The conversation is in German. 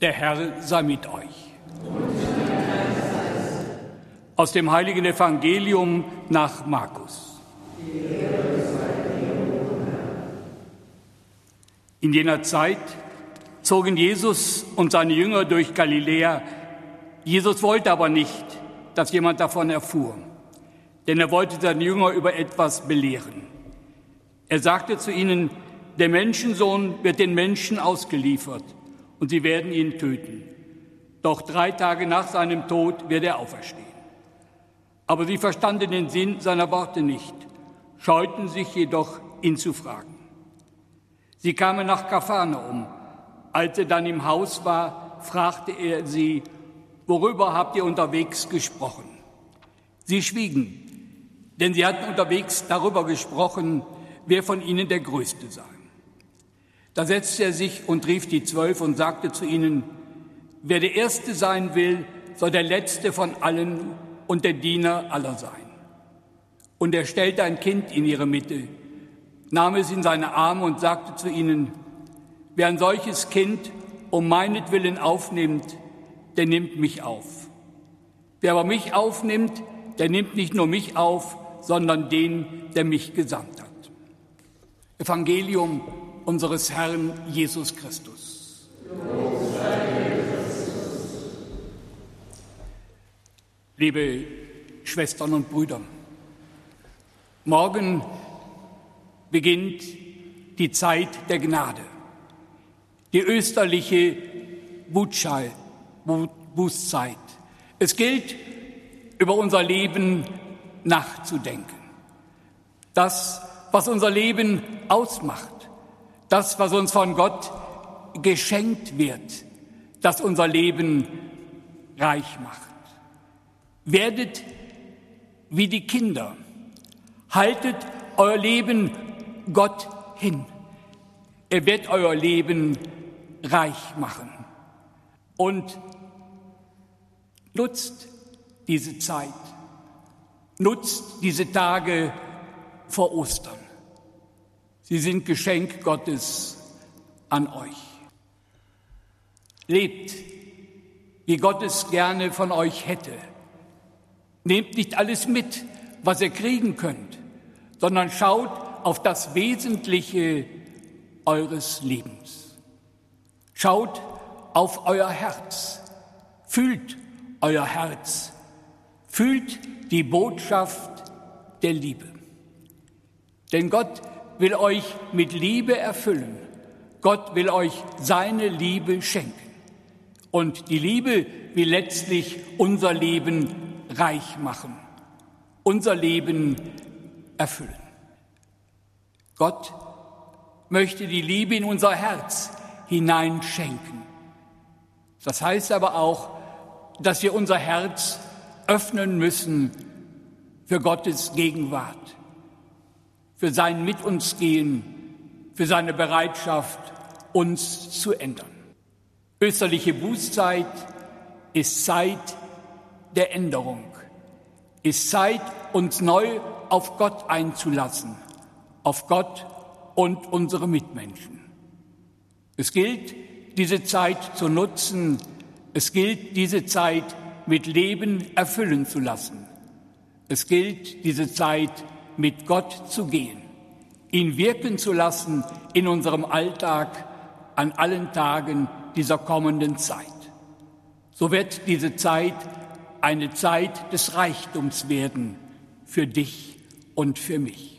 Der Herr sei mit euch. Aus dem heiligen Evangelium nach Markus. In jener Zeit zogen Jesus und seine Jünger durch Galiläa. Jesus wollte aber nicht, dass jemand davon erfuhr, denn er wollte seine Jünger über etwas belehren. Er sagte zu ihnen, der Menschensohn wird den Menschen ausgeliefert und sie werden ihn töten. Doch drei Tage nach seinem Tod wird er auferstehen. Aber sie verstanden den Sinn seiner Worte nicht, scheuten sich jedoch, ihn zu fragen. Sie kamen nach Kapharnaum. Als er dann im Haus war, fragte er sie, worüber habt ihr unterwegs gesprochen? Sie schwiegen, denn sie hatten unterwegs darüber gesprochen, wer von ihnen der Größte sei. Da setzte er sich und rief die Zwölf und sagte zu ihnen, wer der Erste sein will, soll der Letzte von allen und der Diener aller sein. Und er stellte ein Kind in ihre Mitte, nahm es in seine Arme und sagte zu ihnen, wer ein solches Kind um meinetwillen aufnimmt, der nimmt mich auf. Wer aber mich aufnimmt, der nimmt nicht nur mich auf, sondern den, der mich gesandt hat. Evangelium unseres Herrn Jesus Christus. Liebe Schwestern und Brüder, morgen beginnt die Zeit der Gnade, die österliche Bußzeit. Es gilt, über unser Leben nachzudenken. Das, was unser Leben ausmacht, das, was uns von Gott geschenkt wird, das unser Leben reich macht. Werdet wie die Kinder, haltet euer Leben Gott hin. Er wird euer Leben reich machen. Und nutzt diese Zeit, nutzt diese Tage vor Ostern. Sie sind Geschenk Gottes an euch. Lebt, wie Gott es gerne von euch hätte. Nehmt nicht alles mit, was ihr kriegen könnt, sondern schaut auf das Wesentliche eures Lebens. Schaut auf euer Herz, fühlt euer Herz, fühlt die Botschaft der Liebe. Denn Gott will euch mit Liebe erfüllen. Gott will euch seine Liebe schenken. Und die Liebe will letztlich unser Leben reich machen, unser Leben erfüllen. Gott möchte die Liebe in unser Herz hineinschenken. Das heißt aber auch, dass wir unser Herz öffnen müssen für Gottes Gegenwart für sein Mit uns gehen, für seine Bereitschaft, uns zu ändern. Österliche Bußzeit ist Zeit der Änderung, ist Zeit, uns neu auf Gott einzulassen, auf Gott und unsere Mitmenschen. Es gilt, diese Zeit zu nutzen, es gilt, diese Zeit mit Leben erfüllen zu lassen. Es gilt, diese Zeit mit Gott zu gehen, ihn wirken zu lassen in unserem Alltag an allen Tagen dieser kommenden Zeit. So wird diese Zeit eine Zeit des Reichtums werden für dich und für mich.